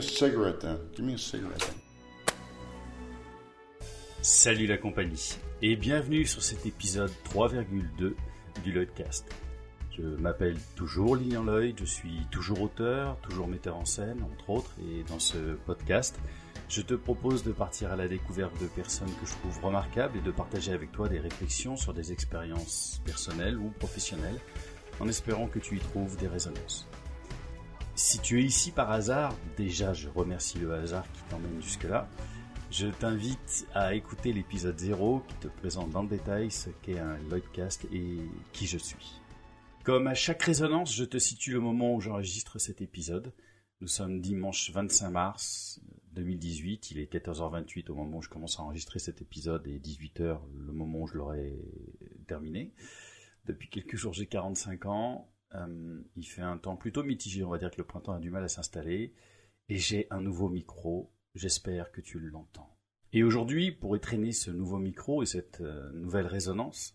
then. Salut la compagnie et bienvenue sur cet épisode 3,2 du Lloydcast. Je m'appelle toujours Lilian Lloyd, je suis toujours auteur, toujours metteur en scène entre autres et dans ce podcast, je te propose de partir à la découverte de personnes que je trouve remarquables et de partager avec toi des réflexions sur des expériences personnelles ou professionnelles en espérant que tu y trouves des résonances. Si tu es ici par hasard, déjà je remercie le hasard qui t'emmène jusque-là. Je t'invite à écouter l'épisode 0 qui te présente dans le détail ce qu'est un Lloydcast et qui je suis. Comme à chaque résonance, je te situe le moment où j'enregistre cet épisode. Nous sommes dimanche 25 mars 2018, il est 14h28 au moment où je commence à enregistrer cet épisode et 18h le moment où je l'aurai terminé. Depuis quelques jours j'ai 45 ans, euh, il fait un temps plutôt mitigé, on va dire que le printemps a du mal à s'installer, et j'ai un nouveau micro, j'espère que tu l'entends. Et aujourd'hui, pour étraîner ce nouveau micro et cette euh, nouvelle résonance,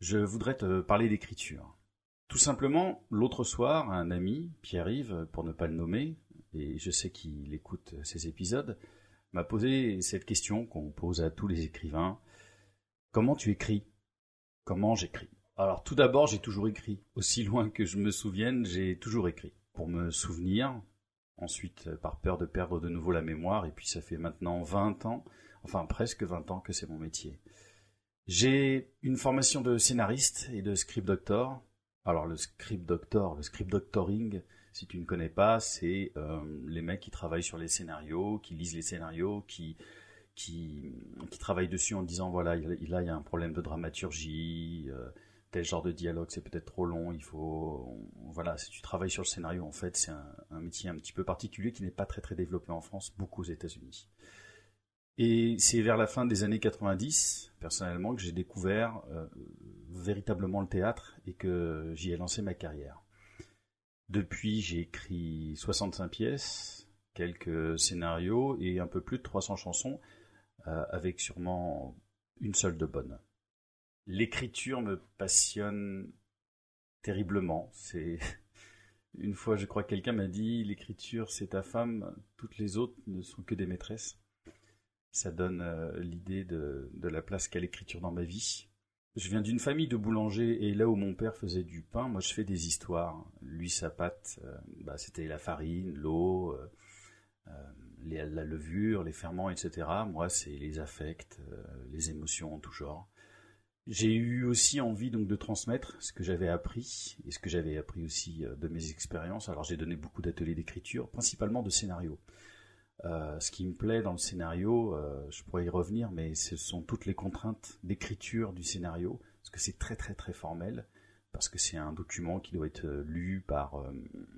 je voudrais te parler d'écriture. Tout simplement, l'autre soir, un ami, Pierre-Yves, pour ne pas le nommer, et je sais qu'il écoute ces épisodes, m'a posé cette question qu'on pose à tous les écrivains. Comment tu écris? Comment j'écris? Alors tout d'abord, j'ai toujours écrit. Aussi loin que je me souvienne, j'ai toujours écrit. Pour me souvenir, ensuite euh, par peur de perdre de nouveau la mémoire, et puis ça fait maintenant 20 ans, enfin presque 20 ans que c'est mon métier. J'ai une formation de scénariste et de script doctor. Alors le script doctor, le script doctoring, si tu ne connais pas, c'est euh, les mecs qui travaillent sur les scénarios, qui lisent les scénarios, qui qui, travaillent dessus en disant voilà là il y a un problème de dramaturgie, euh, tel genre de dialogue c'est peut-être trop long, il faut voilà, si tu travailles sur le scénario en fait, c'est un, métier un petit peu particulier qui n'est pas très très développé en France, beaucoup aux États-Unis. Et c'est vers la fin des années 90, personnellement, que j'ai découvert euh, véritablement le théâtre et que j'y ai lancé ma carrière. Depuis, j'ai écrit 65 pièces, quelques scénarios et un peu plus de 300 chansons, euh, avec sûrement une seule de bonne l'écriture me passionne terriblement. C'est une fois, je crois, que quelqu'un m'a dit l'écriture, c'est ta femme. Toutes les autres ne sont que des maîtresses. Ça donne euh, l'idée de, la place qu'a l'écriture dans ma vie. Je viens d'une famille de boulangers et là où mon père faisait du pain, moi je fais des histoires. Lui, sa pâte, euh, bah, c'était la farine, l'eau, euh, la levure, les ferments, etc. Moi, c'est les affects, les émotions en tout genre. J'ai eu aussi envie donc de transmettre ce que j'avais appris et ce que j'avais appris aussi euh, de mes expériences. Alors j'ai donné beaucoup d'ateliers d'écriture, principalement de scénario. Euh, ce qui me plaît dans le scénario, euh, je pourrais y revenir, mais ce sont toutes les contraintes d'écriture du scénario, parce que c'est très très très formel, parce que c'est un document qui doit être lu par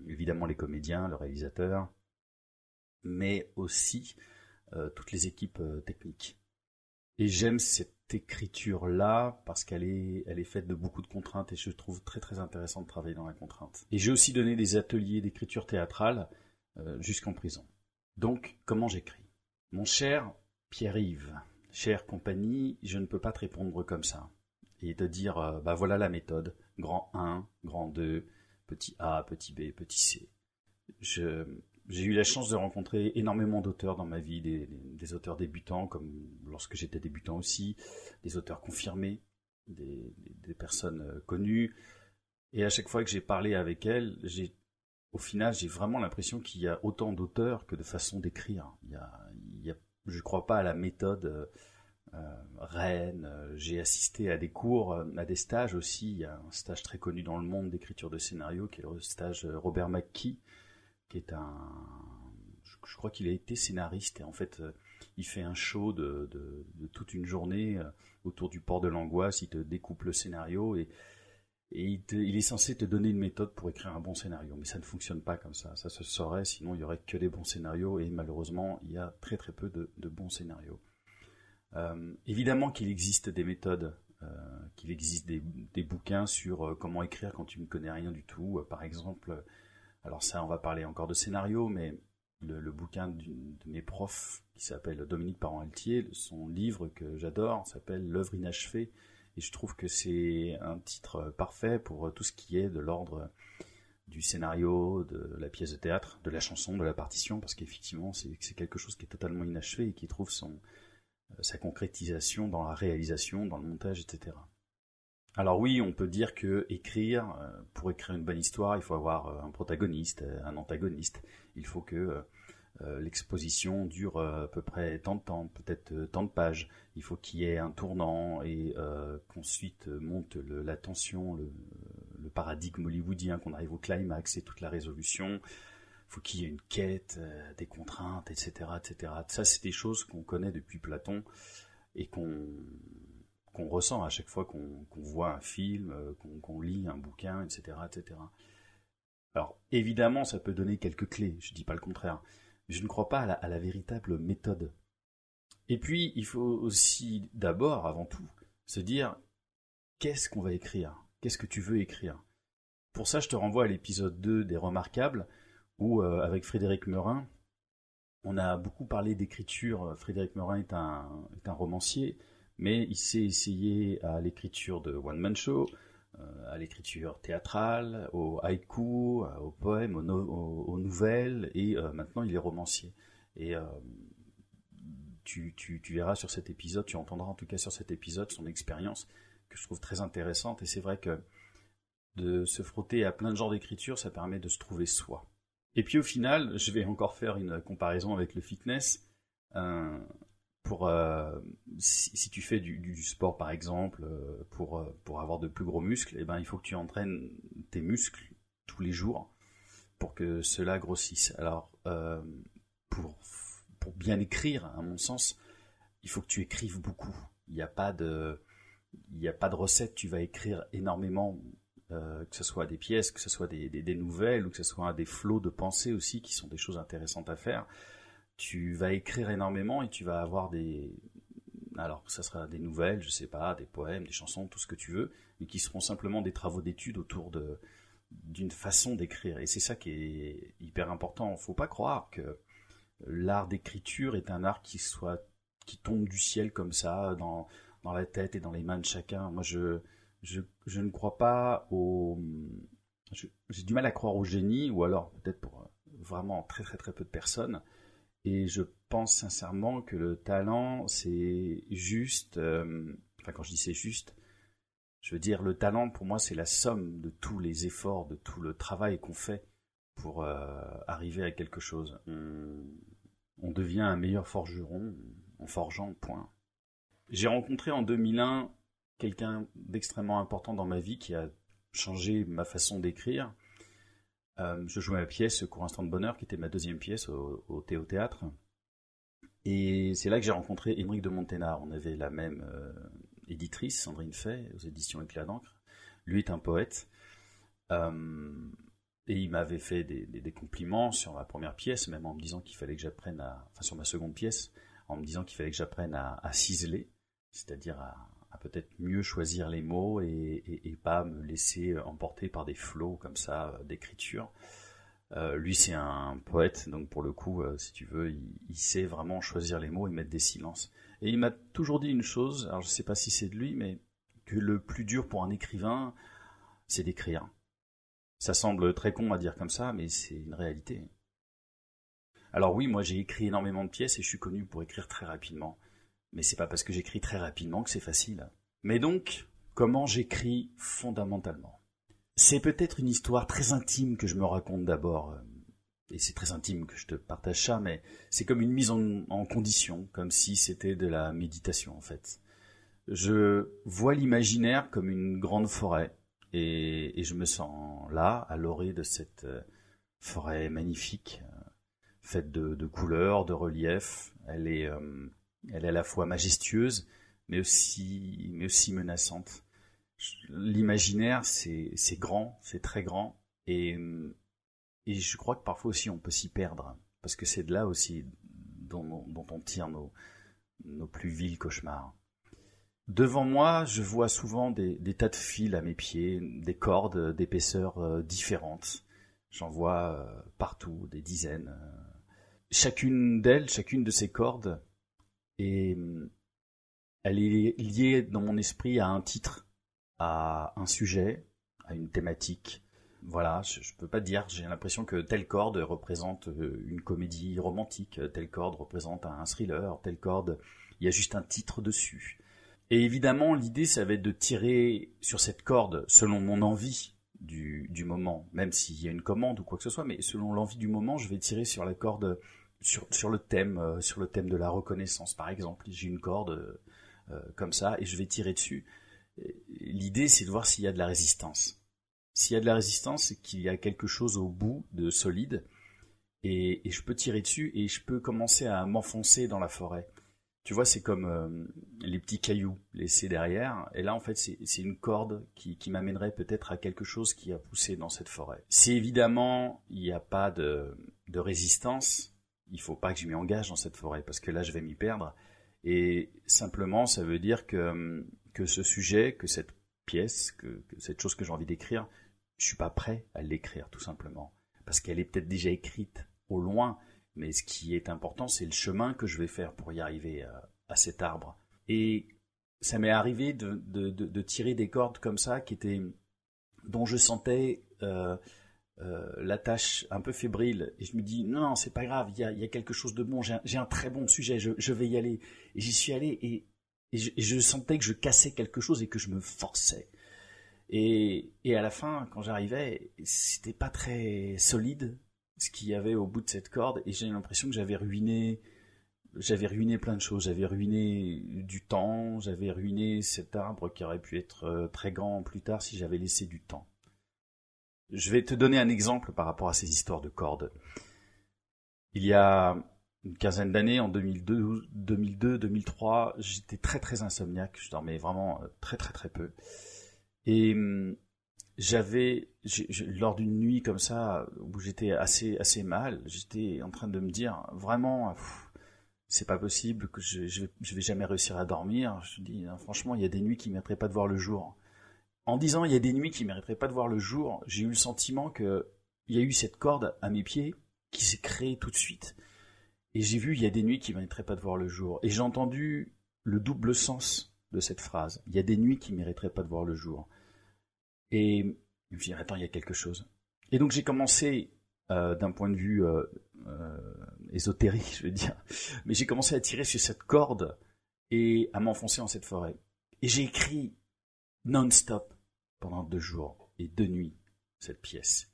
évidemment les comédiens, le réalisateur, mais aussi toutes les équipes techniques. Et j'aime cette écriture-là parce qu'elle est, elle est faite de beaucoup de contraintes et je trouve très très intéressant de travailler dans la contrainte. Et j'ai aussi donné des ateliers d'écriture théâtrale euh, jusqu'en prison. Donc, comment j'écris? Mon cher Pierre-Yves, chère compagnie, je ne peux pas te répondre comme ça. Et te dire, euh, bah voilà la méthode, grand 1, grand 2, petit A, petit B, petit C. Je, j'ai eu la chance de rencontrer énormément d'auteurs dans ma vie, des, auteurs débutants, comme lorsque j'étais débutant aussi, des auteurs confirmés, des, personnes euh, connues. Et à chaque fois que j'ai parlé avec elles, j'ai, au final, j'ai vraiment l'impression qu'il y a autant d'auteurs que de façons d'écrire. Il y a, je ne crois pas à la méthode euh, euh reine. J'ai assisté à des cours, à des stages aussi. Il y a un stage très connu dans le monde d'écriture de scénario qui est le stage Robert McKee qui est un, je, crois qu'il a été scénariste et en fait euh, il fait un show de, toute une journée euh, autour du port de l'angoisse, il te découpe le scénario et, il, est censé te donner une méthode pour écrire un bon scénario, mais ça ne fonctionne pas comme ça, ça se saurait, sinon il y aurait que des bons scénarios et malheureusement il y a très très peu de, bons scénarios. Euh, évidemment qu'il existe des méthodes, qu'il existe des, des, bouquins sur comment écrire quand tu ne connais rien du tout, par exemple alors ça, on va parler encore de scénario, mais le, bouquin de mes profs, qui s'appelle Dominique Parent-Altier, son livre que j'adore s'appelle L'œuvre inachevée, et je trouve que c'est un titre parfait pour tout ce qui est de l'ordre du scénario, de la pièce de théâtre, de la chanson, de la partition, parce qu'effectivement, c'est quelque chose qui est totalement inachevé et qui trouve euh, sa concrétisation dans la réalisation, dans le montage, etc. Alors oui, on peut dire que écrire, euh, pour écrire une bonne histoire, il faut avoir euh, un protagoniste, un antagoniste. Il faut que l'exposition dure à peu près tant de temps, peut-être tant de pages. Il faut qu'il y ait un tournant et qu'ensuite monte la tension, le, le paradigme hollywoodien, qu'on arrive au climax et toute la résolution. il Faut qu'il y ait une quête, euh, des contraintes, etc., etc. Ça, c'est des choses qu'on connaît depuis Platon et qu'on qu'on ressent à chaque fois qu'on voit un film, euh, qu'on lit un bouquin, etc., etc. Alors, évidemment, ça peut donner quelques clés, je ne dis pas le contraire. Mais je ne crois pas à la véritable méthode. Et puis, il faut aussi, d'abord, avant tout, se dire qu'est-ce qu'on va écrire? Qu'est-ce que tu veux écrire? Pour ça, je te renvoie à l'épisode 2 des Remarquables, où, euh, avec Frédéric Merin, on a beaucoup parlé d'écriture. Frédéric Merin est un, romancier, mais il s'est essayé à l'écriture de One Man Show, euh, à l'écriture théâtrale, au haïku, au poème, aux, nouvelles, et euh, maintenant il est romancier. Et tu, verras sur cet épisode, tu entendras en tout cas sur cet épisode son expérience que je trouve très intéressante. Et c'est vrai que de se frotter à plein de genres d'écriture, ça permet de se trouver soi. Et puis au final, je vais encore faire une comparaison avec le fitness. Euh, pour euh, si, tu fais du, sport par exemple, euh, pour, pour avoir de plus gros muscles, eh ben, il faut que tu entraînes tes muscles tous les jours pour que cela grossisse. Alors, pour, pour bien écrire, à mon sens, il faut que tu écrives beaucoup. Il n'y a pas de il n'y a pas de recette, tu vas écrire énormément, euh, que ce soit des pièces, que ce soit des, nouvelles, ou que ce soit des flots de pensées aussi, qui sont des choses intéressantes à faire. Tu vas écrire énormément et tu vas avoir des... Alors, ça sera des nouvelles, je sais pas, des poèmes, des chansons, tout ce que tu veux, mais qui seront simplement des travaux d'études autour de d'une façon d'écrire. Et c'est ça qui est hyper important. Faut pas croire que l'art d'écriture est un art qui soit qui tombe du ciel comme ça dans la tête et dans les mains de chacun. Moi, je, je, je ne crois pas au. J'ai du mal à croire au génie, ou alors peut-être pour euh, vraiment très très très peu de personnes. Et je pense sincèrement que le talent, c'est juste. Euh, enfin, quand je dis c'est juste, je veux dire, le talent pour moi, c'est la somme de tous les efforts, de tout le travail qu'on fait pour euh, arriver à quelque chose. on devient un meilleur forgeron en forgeant, point. J'ai rencontré en 2001 quelqu'un d'extrêmement important dans ma vie qui a changé ma façon d'écrire. Euh, je jouais ma pièce Court Instant de Bonheur, qui était ma deuxième pièce au, au, théâtre. Et c'est là que j'ai rencontré Émeric de Monténard. On avait la même euh, éditrice, Sandrine Fay, aux éditions Éclat d'encre. Lui est un poète. Euh, et il m'avait fait des, des, compliments sur ma première pièce, même en me disant qu'il fallait que j'apprenne à... Enfin, sur ma seconde pièce, en me disant qu'il fallait que j'apprenne à, à ciseler c'est-à-dire à, peut-être mieux choisir les mots et, pas me laisser emporter par des flots comme ça euh, d'écriture. Euh, lui, c'est un poète, donc pour le coup, euh, si tu veux, il, sait vraiment choisir les mots et mettre des silences. Et il m'a toujours dit une chose, alors je ne sais pas si c'est de lui, mais que le plus dur pour un écrivain, c'est d'écrire. Ça semble très con à dire comme ça, mais c'est une réalité. Alors oui, moi j'ai écrit énormément de pièces et je suis connu pour écrire très rapidement. Mais c'est pas parce que j'écris très rapidement que c'est facile. Mais donc, comment j'écris fondamentalement? C'est peut-être une histoire très intime que je me raconte d'abord. Euh, et c'est très intime que je te partage ça, mais c'est comme une mise en, condition, comme si c'était de la méditation en fait. Je vois l'imaginaire comme une grande forêt, et, je me sens là, à l'orée de cette euh, forêt magnifique, euh, faite de, couleurs, de reliefs. Elle est, elle est à la fois majestueuse, mais aussi, mais aussi menaçante. L'imaginaire, c'est, grand, c'est très grand, et, et je crois que parfois aussi on peut s'y perdre, parce que c'est de là aussi dont, on tire nos, nos plus vils cauchemars. Devant moi, je vois souvent des, des, tas de fils à mes pieds, des cordes d'épaisseur euh, différentes. J'en vois euh, partout, des dizaines. Chacune d'elles, chacune de ces cordes et hum, elle est liée dans mon esprit à un titre, à un sujet, à une thématique. voilà, je, je peux pas dire. J'ai l'impression que telle corde représente euh, une comédie romantique, telle corde représente un thriller, telle corde, il y a juste un titre dessus. Et évidemment, l'idée, ça va être de tirer sur cette corde selon mon envie du, du moment, même s'il y a une commande ou quoi que ce soit, mais selon l'envie du moment, je vais tirer sur la corde, sur, le thème, euh, sur le thème de la reconnaissance, par exemple. J'ai une corde euh, comme ça et je vais tirer dessus. L'idée, c'est de voir s'il y a de la résistance. S'il y a de la résistance, c'est qu'il y a quelque chose au bout de solide, et, je peux tirer dessus et je peux commencer à m'enfoncer dans la forêt. Tu vois, c'est comme euh, les petits cailloux laissés derrière. Et là, en fait, c'est une corde qui, qui m'amènerait peut-être à quelque chose qui a poussé dans cette forêt. Si évidemment, il n'y a pas de, de résistance, il faut pas que je m'y engage dans cette forêt, parce que là, je vais m'y perdre. Et simplement, ça veut dire que, que ce sujet, que cette pièce, que, cette chose que j'ai envie d'écrire, je suis pas prêt à l'écrire, tout simplement. Parce qu'elle est peut-être déjà écrite au loin, mais ce qui est important, c'est le chemin que je vais faire pour y arriver à, cet arbre. Et ça m'est arrivé de, de, de, tirer des cordes comme ça, qui étaient, dont je sentais euh, euh, la tâche un peu fébrile. Et je me dis, non, c'est pas grave, il y a, quelque chose de bon, j'ai un, très bon sujet, je, vais y aller. Et j'y suis allé et, et, je, et, je, sentais que je cassais quelque chose et que je me forçais. Et, et à la fin, quand j'arrivais, c'était pas très solide, ce qu'il y avait au bout de cette corde et j'ai l'impression que j'avais ruiné j'avais ruiné plein de choses j'avais ruiné du temps j'avais ruiné cet arbre qui aurait pu être euh, très grand plus tard si j'avais laissé du temps je vais te donner un exemple par rapport à ces histoires de cordes il y a une quinzaine d'années en 2002 2002 2003 j'étais très très insomniaque je dormais vraiment euh, très très très peu et hum, j'avais lors d'une nuit comme ça où j'étais assez assez mal, j'étais en train de me dire vraiment c'est pas possible que je, vais jamais réussir à dormir. Je dis hein, franchement, il y a des nuits qui mériteraient pas de voir le jour. En disant il y a des nuits qui mériteraient pas de voir le jour, j'ai eu le sentiment que il y a eu cette corde à mes pieds qui s'est créée tout de suite. Et j'ai vu il y a des nuits qui mériteraient pas de voir le jour. Et j'ai entendu le double sens de cette phrase. Il y a des nuits qui mériteraient pas de voir le jour. Et je me suis dit, attends, il y a quelque chose. Et donc j'ai commencé, euh, d'un point de vue euh, euh, ésotérique, je veux dire, mais j'ai commencé à tirer sur cette corde et à m'enfoncer dans cette forêt. Et j'ai écrit non-stop pendant deux jours et deux nuits cette pièce.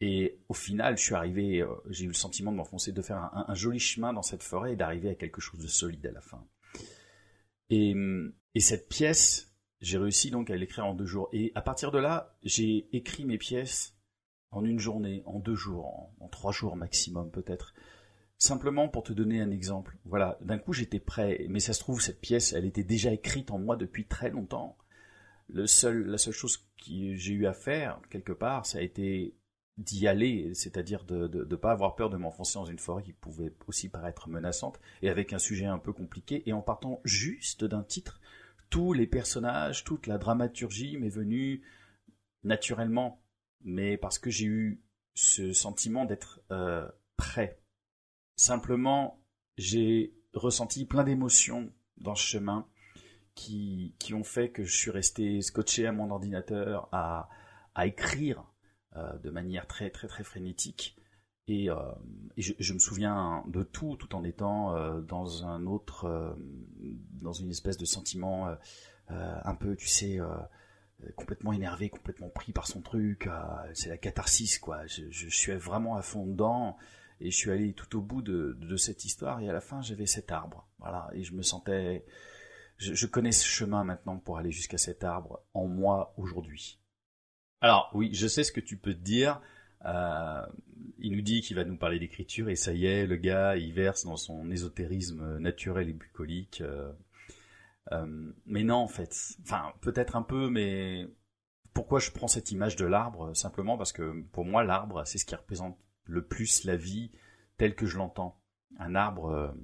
Et au final, je suis arrivé, euh, j'ai eu le sentiment de m'enfoncer, de faire un, joli chemin dans cette forêt et d'arriver à quelque chose de solide à la fin. Et cette pièce, j'ai réussi donc à l'écrire en deux jours. Et à partir de là, j'ai écrit mes pièces en une journée, en deux jours, en, trois jours maximum peut-être. Simplement pour te donner un exemple. Voilà, d'un coup j'étais prêt, mais ça se trouve cette pièce, elle était déjà écrite en moi depuis très longtemps. La seule chose que j'ai eu à faire quelque part, ça a été d'y aller, c'est-à-dire de ne pas avoir peur de m'enfoncer dans une forêt qui pouvait aussi paraître menaçante, et avec un sujet un peu compliqué, et en partant juste d'un titre tous les personnages, toute la dramaturgie m'est venue naturellement, mais parce que j'ai eu ce sentiment d'être euh, prêt. Simplement, j'ai ressenti plein d'émotions dans ce chemin qui, qui ont fait que je suis resté scotché à mon ordinateur à, à écrire euh, de manière très très très frénétique et, euh, je, me souviens de tout, tout en étant euh, dans un autre, dans une espèce de sentiment un peu, tu sais, complètement énervé, complètement pris par son truc. c'est la catharsis, quoi. Je, je, suis vraiment à fond dedans et je suis allé tout au bout de, de cette histoire et à la fin j'avais cet arbre, voilà. Et je me sentais, je, connais ce chemin maintenant pour aller jusqu'à cet arbre en moi aujourd'hui. Alors oui, je sais ce que tu peux te dire. Euh, il nous dit qu'il va nous parler d'écriture et ça y est, le gars, il verse dans son ésotérisme naturel et bucolique. Euh, euh, mais non, en fait, enfin peut-être un peu, mais pourquoi je prends cette image de l'arbre? Simplement parce que pour moi, l'arbre, c'est ce qui représente le plus la vie telle que je l'entends. Un arbre,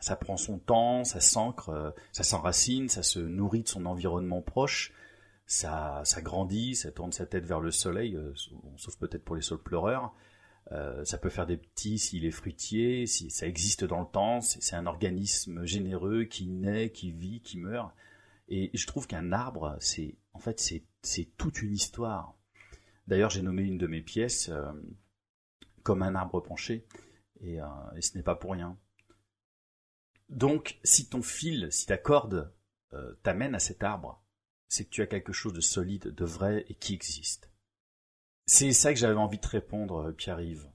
ça prend son temps, ça s'ancre, ça s'enracine, ça se nourrit de son environnement proche ça, grandit, ça tourne sa tête vers le soleil, euh, sauf peut-être pour les saules pleureurs. Euh, ça peut faire des petits s'il est fruitier, si ça existe dans le temps, c'est un organisme généreux qui naît, qui vit, qui meurt. Et je trouve qu'un arbre, c'est en fait c'est toute une histoire. D'ailleurs, j'ai nommé une de mes pièces euh, comme un arbre penché, euh, et ce n'est pas pour rien. Donc, si ton fil, si ta corde euh, t'amène à cet arbre, c'est que tu as quelque chose de solide, de vrai et qui existe. C'est ça que j'avais envie de répondre, Pierre-Yves.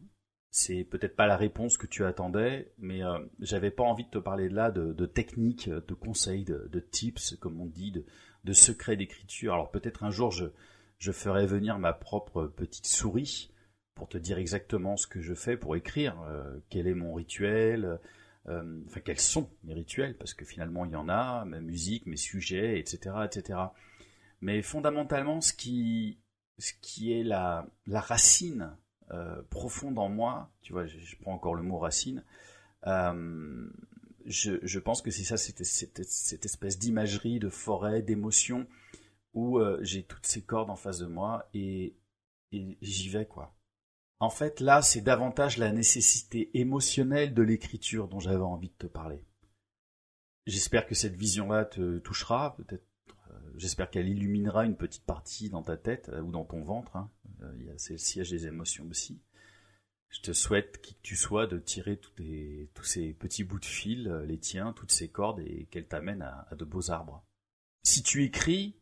C'est peut-être pas la réponse que tu attendais, mais euh, j'avais pas envie de te parler là de, de techniques, de conseils, de, de, tips, comme on dit, de, de secrets d'écriture. Alors peut-être un jour je, ferai venir ma propre petite souris pour te dire exactement ce que je fais pour écrire, euh, quel est mon rituel, euh, enfin quels sont mes rituels, parce que finalement il y en a, ma musique, mes sujets, etc., etc. Mais fondamentalement, ce qui, ce qui est la, la racine euh, profonde en moi, tu vois, je, prends encore le mot racine, euh, je, pense que c'est ça, cette, cette, espèce d'imagerie, de forêt, d'émotion, où j'ai toutes ces cordes en face de moi et j'y vais, quoi. En fait, là, c'est davantage la nécessité émotionnelle de l'écriture dont j'avais envie de te parler. J'espère que cette vision-là te touchera, peut-être. Euh, j'espère qu'elle illuminera une petite partie dans ta tête euh, ou dans ton ventre. Hein. Euh, c'est le siège des émotions aussi. Je te souhaite, qui que tu sois, de tirer tous, ces petits bouts de fil, les tiens, toutes ces cordes, et qu'elles t'amènent à de beaux arbres. Si tu écris,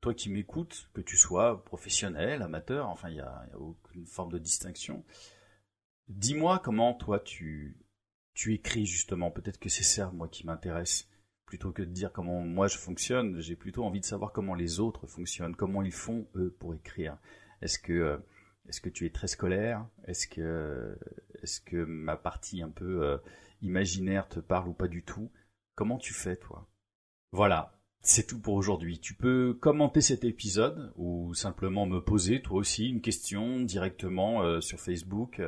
toi qui m'écoutes, que tu sois professionnel, amateur, enfin il n'y a, aucune forme de distinction, dis-moi comment toi tu, tu écris justement. Peut-être que c'est ça moi qui m'intéresse. Plutôt que de dire comment moi je fonctionne, j'ai plutôt envie de savoir comment les autres fonctionnent, comment ils font eux pour écrire. Est-ce que est-ce que tu es très scolaire? Est-ce que est-ce que ma partie un peu euh, imaginaire te parle ou pas du tout? Comment tu fais toi? Voilà, c'est tout pour aujourd'hui. Tu peux commenter cet épisode ou simplement me poser toi aussi une question directement euh, sur Facebook.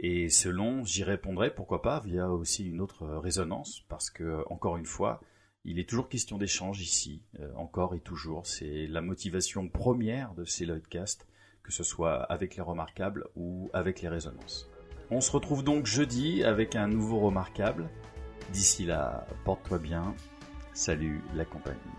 Et selon, j'y répondrai, pourquoi pas, via aussi une autre résonance, parce que, encore une fois, il est toujours question d'échange ici, euh, encore et toujours. C'est la motivation première de ces Lloydcast, que ce soit avec les remarquables ou avec les résonances. On se retrouve donc jeudi avec un nouveau remarquable. D'ici là, porte-toi bien Salut la compagnie.